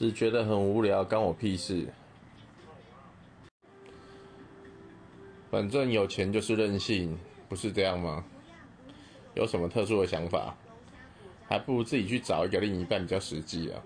只觉得很无聊，关我屁事。反正有钱就是任性，不是这样吗？有什么特殊的想法，还不如自己去找一个另一半比较实际啊。